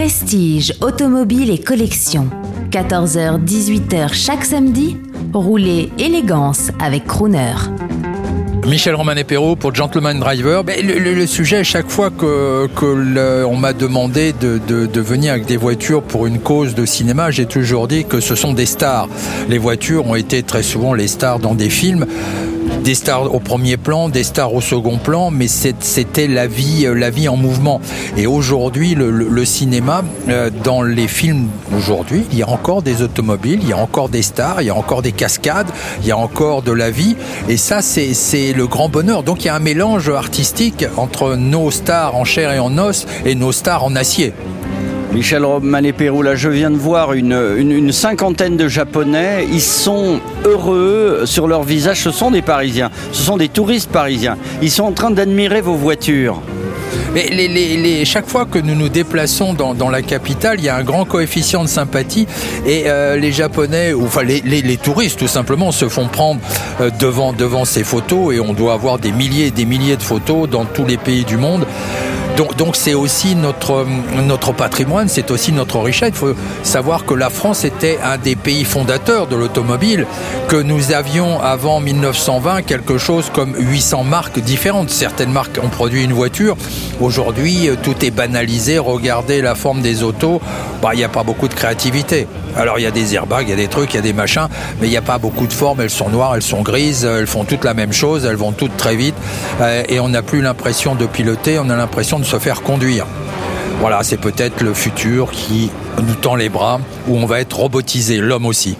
Prestige, automobile et collection. 14h-18h chaque samedi, roulez élégance avec Crooner. Michel Romanet Perrault pour Gentleman Driver. Le, sujet, à chaque fois que, on m'a demandé de, de, de, venir avec des voitures pour une cause de cinéma, j'ai toujours dit que ce sont des stars. Les voitures ont été très souvent les stars dans des films des stars au premier plan, des stars au second plan, mais c'était la vie, euh, la vie en mouvement. Et aujourd'hui, le, cinéma, euh, dans les films aujourd'hui, il y a encore des automobiles, il y a encore des stars, il y a encore des cascades, il y a encore de la vie. Et ça, c'est le grand bonheur. Donc il y a un mélange artistique entre nos stars en chair et en os et nos stars en acier. Michel Romanet-Pérou, là je viens de voir une, cinquantaine de Japonais. Ils sont heureux sur leur visage. Ce sont des Parisiens, ce sont des touristes parisiens. Ils sont en train d'admirer vos voitures. Mais chaque fois que nous nous déplaçons dans, la capitale, il y a un grand coefficient de sympathie et euh, les Japonais, ou enfin les, les, touristes tout simplement, se font prendre euh, devant, devant ces photos et on doit avoir des milliers et des milliers de photos dans tous les pays du monde. Donc c'est aussi notre, notre patrimoine, c'est aussi notre richesse. Il faut savoir que la France était un des pays fondateurs de l'automobile, que nous avions avant 1920 quelque chose comme 800 marques différentes. Certaines marques ont produit une voiture. Aujourd'hui, tout est banalisé. Regardez la forme des autos, bah, il n'y a pas beaucoup de créativité. Alors il y a des airbags, il y a des trucs, il y a des machins, mais il n'y a pas beaucoup de formes. Elles sont noires, elles sont grises, elles font toutes la même chose, elles vont toutes très vite. Euh, et on n'a plus l'impression de piloter, on a l'impression de se faire conduire. Voilà, c'est peut-être le futur qui nous tend les bras, où on va être robotisé, l'homme aussi.